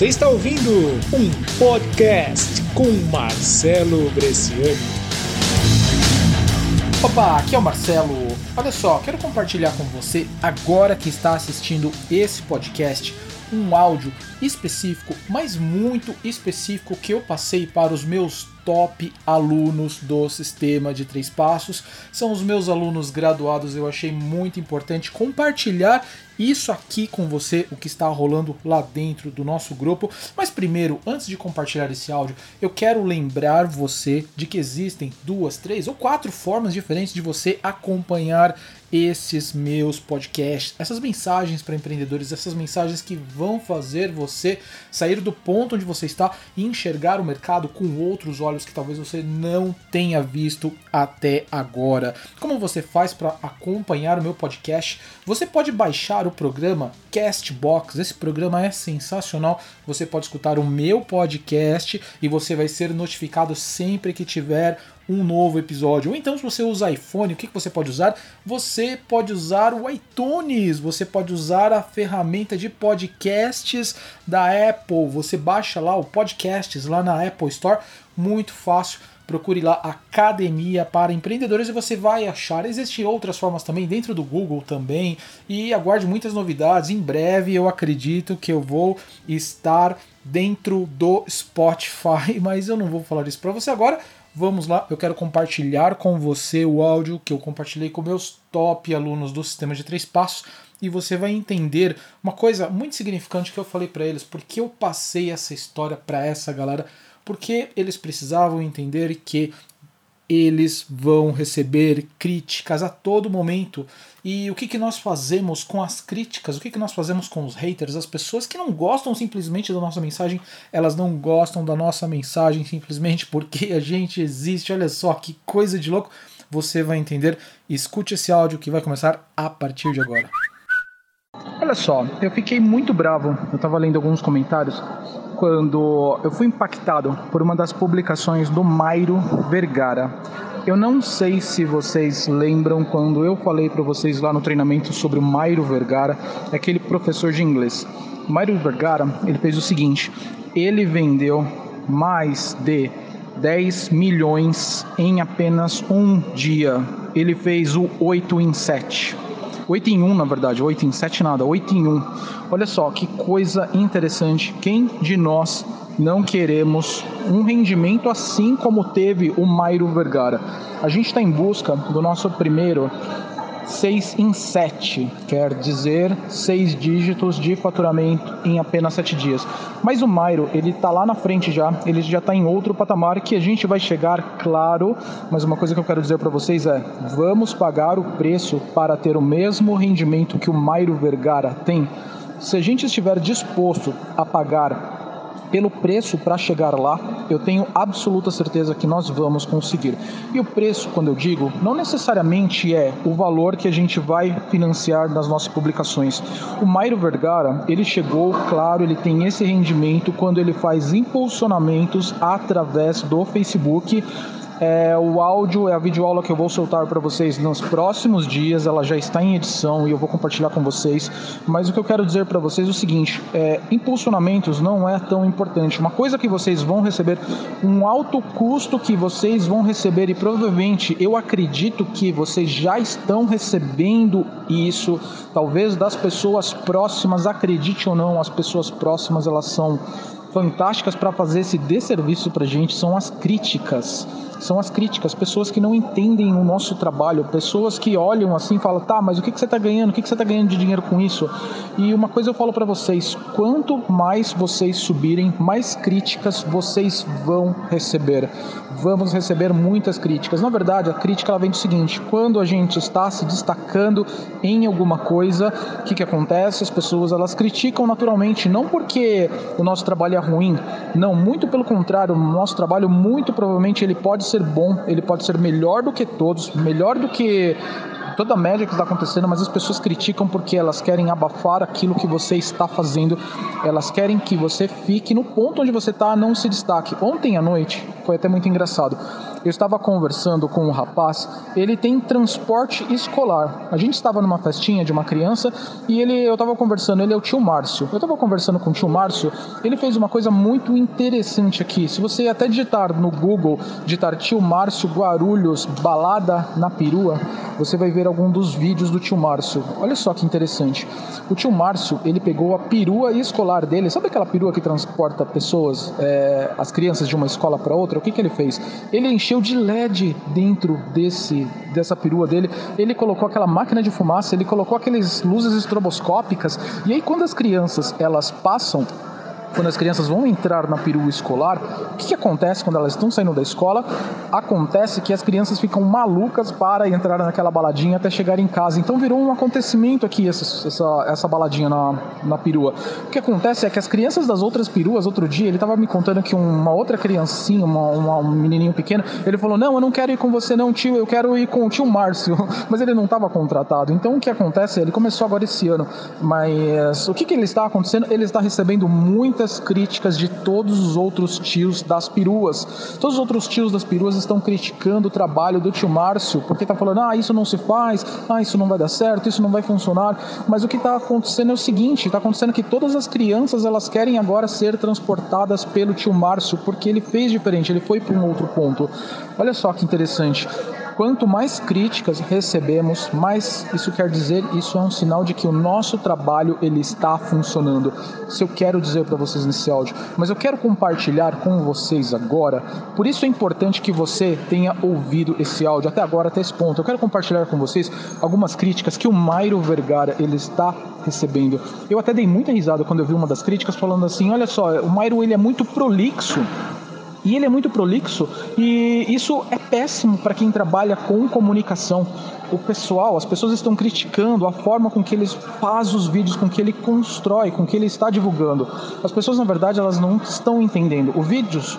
Você está ouvindo um podcast com Marcelo Bresciani. Opa, aqui é o Marcelo. Olha só, quero compartilhar com você, agora que está assistindo esse podcast, um áudio específico, mas muito específico que eu passei para os meus top alunos do sistema de três passos. São os meus alunos graduados, eu achei muito importante compartilhar isso aqui com você, o que está rolando lá dentro do nosso grupo. Mas primeiro, antes de compartilhar esse áudio, eu quero lembrar você de que existem duas, três ou quatro formas diferentes de você acompanhar esses meus podcasts, essas mensagens para empreendedores, essas mensagens que vão fazer você sair do ponto onde você está e enxergar o mercado com outros olhos que talvez você não tenha visto até agora. Como você faz para acompanhar o meu podcast? Você pode baixar o programa Castbox. Esse programa é sensacional. Você pode escutar o meu podcast e você vai ser notificado sempre que tiver um novo episódio. Ou então, se você usa iPhone, o que você pode usar? Você pode usar o iTunes, você pode usar a ferramenta de podcasts da Apple. Você baixa lá o podcasts lá na Apple Store, muito fácil. Procure lá Academia para Empreendedores e você vai achar. Existem outras formas também dentro do Google também. E aguarde muitas novidades. Em breve eu acredito que eu vou estar dentro do Spotify, mas eu não vou falar isso para você agora. Vamos lá, eu quero compartilhar com você o áudio que eu compartilhei com meus top alunos do sistema de três passos e você vai entender uma coisa muito significante que eu falei para eles, porque eu passei essa história para essa galera, porque eles precisavam entender que eles vão receber críticas a todo momento. E o que, que nós fazemos com as críticas? O que, que nós fazemos com os haters? As pessoas que não gostam simplesmente da nossa mensagem, elas não gostam da nossa mensagem simplesmente porque a gente existe. Olha só que coisa de louco. Você vai entender. Escute esse áudio que vai começar a partir de agora. Olha só, eu fiquei muito bravo. Eu estava lendo alguns comentários quando eu fui impactado por uma das publicações do Mairo Vergara. Eu não sei se vocês lembram quando eu falei para vocês lá no treinamento sobre o Mairo Vergara, aquele professor de inglês. O Mairo Vergara, ele fez o seguinte, ele vendeu mais de 10 milhões em apenas um dia. Ele fez o 8 em 7. 8 em 1, na verdade, 8 em 7 nada, 8 em 1. Olha só que coisa interessante. Quem de nós não queremos um rendimento assim como teve o Mairo Vergara? A gente está em busca do nosso primeiro 6 em 7, quer dizer 6 dígitos de faturamento em apenas 7 dias. Mas o Mairo, ele está lá na frente já, ele já está em outro patamar que a gente vai chegar, claro, mas uma coisa que eu quero dizer para vocês é, vamos pagar o preço para ter o mesmo rendimento que o Mairo Vergara tem? Se a gente estiver disposto a pagar pelo preço para chegar lá, eu tenho absoluta certeza que nós vamos conseguir. E o preço, quando eu digo, não necessariamente é o valor que a gente vai financiar nas nossas publicações. O Mairo Vergara, ele chegou, claro, ele tem esse rendimento quando ele faz impulsionamentos através do Facebook é, o áudio é a videoaula que eu vou soltar para vocês nos próximos dias. Ela já está em edição e eu vou compartilhar com vocês. Mas o que eu quero dizer para vocês é o seguinte: é, impulsionamentos não é tão importante. Uma coisa que vocês vão receber, um alto custo que vocês vão receber e provavelmente eu acredito que vocês já estão recebendo isso. Talvez das pessoas próximas, acredite ou não, as pessoas próximas elas são fantásticas para fazer esse desserviço para gente são as críticas são as críticas, pessoas que não entendem o nosso trabalho, pessoas que olham assim e falam, tá, mas o que, que você está ganhando? O que, que você está ganhando de dinheiro com isso? E uma coisa eu falo para vocês, quanto mais vocês subirem, mais críticas vocês vão receber. Vamos receber muitas críticas. Na verdade, a crítica ela vem do seguinte, quando a gente está se destacando em alguma coisa, o que, que acontece? As pessoas elas criticam naturalmente, não porque o nosso trabalho é ruim, não, muito pelo contrário, o nosso trabalho muito provavelmente ele pode ser bom, ele pode ser melhor do que todos, melhor do que toda a média que está acontecendo, mas as pessoas criticam porque elas querem abafar aquilo que você está fazendo, elas querem que você fique no ponto onde você está, não se destaque. Ontem à noite foi até muito engraçado. Eu estava conversando com um rapaz, ele tem transporte escolar. A gente estava numa festinha de uma criança e ele, eu estava conversando, ele é o tio Márcio. Eu estava conversando com o tio Márcio, ele fez uma coisa muito interessante aqui. Se você até digitar no Google, digitar tio Márcio Guarulhos balada na perua, você vai ver algum dos vídeos do tio Márcio. Olha só que interessante. O tio Márcio, ele pegou a perua escolar dele. Sabe aquela perua que transporta pessoas, é, as crianças de uma escola para outra? O que, que ele fez? Ele encheu de LED dentro desse dessa perua dele. Ele colocou aquela máquina de fumaça, ele colocou aquelas luzes estroboscópicas. E aí quando as crianças elas passam quando as crianças vão entrar na perua escolar, o que, que, acontece quando elas estão saindo da escola? Acontece que as crianças ficam malucas para entrar naquela baladinha até chegar em casa. Então virou um acontecimento aqui essa, essa, essa baladinha na, na perua. O que acontece é que as crianças das outras peruas, outro dia, ele estava me contando que uma outra criancinha, uma, uma, um menininho pequeno, ele falou: Não, eu não quero ir com você, não, tio, eu quero ir com o tio Márcio. Mas ele não estava contratado. Então o que acontece? Ele começou agora esse ano. Mas o que, que ele está acontecendo? Ele está recebendo muito muitas críticas de todos os outros tios das peruas. Todos os outros tios das peruas estão criticando o trabalho do tio Márcio, porque está falando, ah, isso não se faz, ah, isso não vai dar certo, isso não vai funcionar. Mas o que está acontecendo é o seguinte: está acontecendo que todas as crianças elas querem agora ser transportadas pelo tio Márcio, porque ele fez diferente, ele foi para um outro ponto. Olha só que interessante quanto mais críticas recebemos, mais isso quer dizer, isso é um sinal de que o nosso trabalho ele está funcionando. Isso eu quero dizer para vocês nesse áudio, mas eu quero compartilhar com vocês agora. Por isso é importante que você tenha ouvido esse áudio até agora, até esse ponto. Eu quero compartilhar com vocês algumas críticas que o Mairo Vergara ele está recebendo. Eu até dei muita risada quando eu vi uma das críticas falando assim: olha só, o Mairo ele é muito prolixo e ele é muito prolixo e isso é péssimo para quem trabalha com comunicação. O pessoal, as pessoas estão criticando a forma com que ele faz os vídeos, com que ele constrói, com que ele está divulgando. As pessoas, na verdade, elas não estão entendendo. O vídeos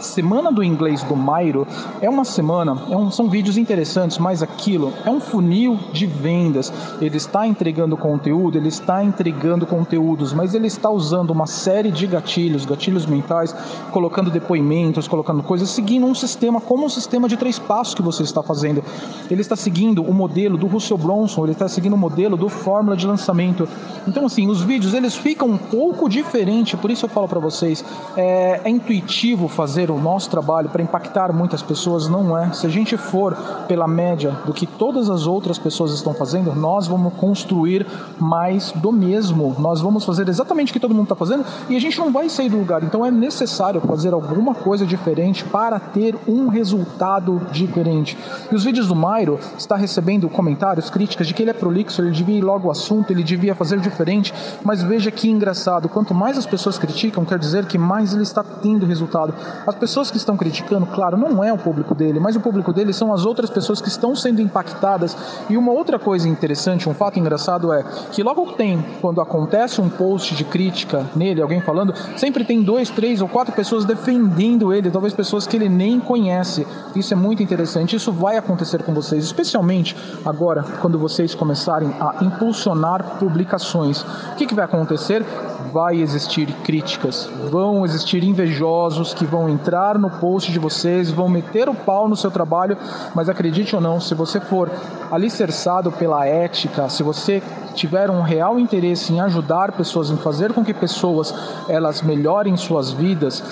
Semana do Inglês do Mairo é uma semana, é um, são vídeos interessantes, mas aquilo é um funil de vendas. Ele está entregando conteúdo, ele está entregando conteúdos, mas ele está usando uma série de gatilhos, gatilhos mentais, colocando depoimentos, colocando coisas, seguindo um sistema como um sistema de três passos que você está fazendo. Ele está seguindo o modelo do Russell Bronson, ele está seguindo o modelo do Fórmula de Lançamento. Então, assim, os vídeos eles ficam um pouco diferentes, por isso eu falo para vocês, é, é intuitivo fazer o nosso trabalho para impactar muitas pessoas, não é. Se a gente for pela média do que todas as outras pessoas estão fazendo, nós vamos construir mais do mesmo. Nós vamos fazer exatamente o que todo mundo está fazendo e a gente não vai sair do lugar. Então é necessário fazer alguma coisa diferente para ter um resultado diferente. E os vídeos do Mairo está recebendo comentários, críticas de que ele é prolixo, ele devia ir logo ao assunto, ele devia fazer diferente. Mas veja que engraçado, quanto mais as pessoas criticam, quer dizer que mais ele está tendo resultado. As pessoas que estão criticando, claro, não é o público dele, mas o público dele são as outras pessoas que estão sendo impactadas. E uma outra coisa interessante, um fato engraçado é que logo tem, quando acontece um post de crítica nele, alguém falando, sempre tem dois, três ou quatro pessoas defendendo ele, talvez pessoas que ele nem conhece. Isso é muito interessante. Isso vai acontecer com vocês, especialmente agora, quando vocês começarem a impulsionar publicações. O que, que vai acontecer? Vai existir críticas, vão existir invejosos que vão entrar no post de vocês, vão meter o pau no seu trabalho, mas acredite ou não, se você for alicerçado pela ética, se você tiver um real interesse em ajudar pessoas, em fazer com que pessoas elas melhorem suas vidas,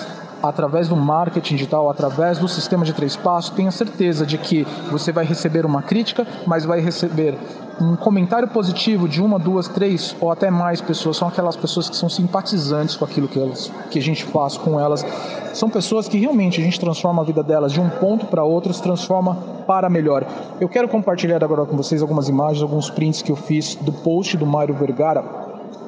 através do marketing digital, através do sistema de três passos, tenha certeza de que você vai receber uma crítica, mas vai receber um comentário positivo de uma, duas, três ou até mais pessoas. São aquelas pessoas que são simpatizantes com aquilo que, elas, que a gente faz com elas. São pessoas que realmente a gente transforma a vida delas de um ponto para outro, se transforma para melhor. Eu quero compartilhar agora com vocês algumas imagens, alguns prints que eu fiz do post do Mário Vergara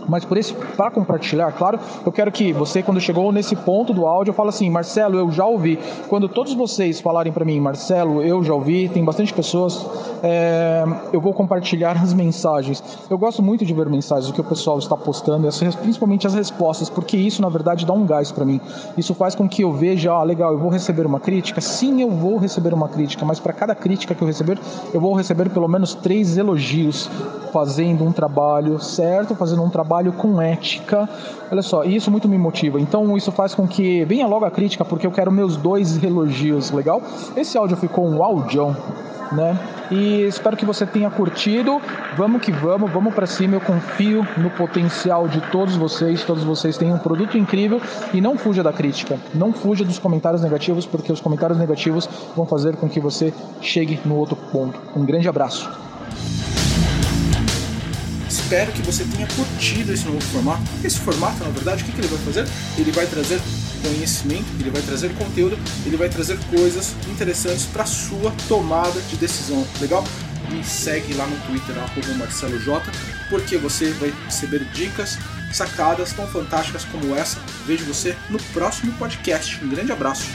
mas por esse para compartilhar, claro, eu quero que você quando chegou nesse ponto do áudio, fala assim, Marcelo, eu já ouvi. Quando todos vocês falarem para mim, Marcelo, eu já ouvi, tem bastante pessoas, é, eu vou compartilhar as mensagens. Eu gosto muito de ver mensagens, o que o pessoal está postando, principalmente as respostas, porque isso na verdade dá um gás para mim. Isso faz com que eu veja, ah, legal, eu vou receber uma crítica. Sim, eu vou receber uma crítica, mas para cada crítica que eu receber, eu vou receber pelo menos três elogios, fazendo um trabalho certo, fazendo um trabalho com ética. Olha só, isso muito me motiva. Então isso faz com que venha logo a crítica, porque eu quero meus dois elogios, legal? Esse áudio ficou um áudio né? E espero que você tenha curtido. Vamos que vamos, vamos para cima. Eu confio no potencial de todos vocês. Todos vocês têm um produto incrível e não fuja da crítica. Não fuja dos comentários negativos, porque os comentários negativos vão fazer com que você chegue no outro ponto. Um grande abraço. Espero que você tenha curtido esse novo formato. Esse formato, na verdade, o que, que ele vai fazer? Ele vai trazer conhecimento, ele vai trazer conteúdo, ele vai trazer coisas interessantes para sua tomada de decisão. Legal? Me segue lá no Twitter, MarceloJ, porque você vai receber dicas, sacadas tão fantásticas como essa. Vejo você no próximo podcast. Um grande abraço.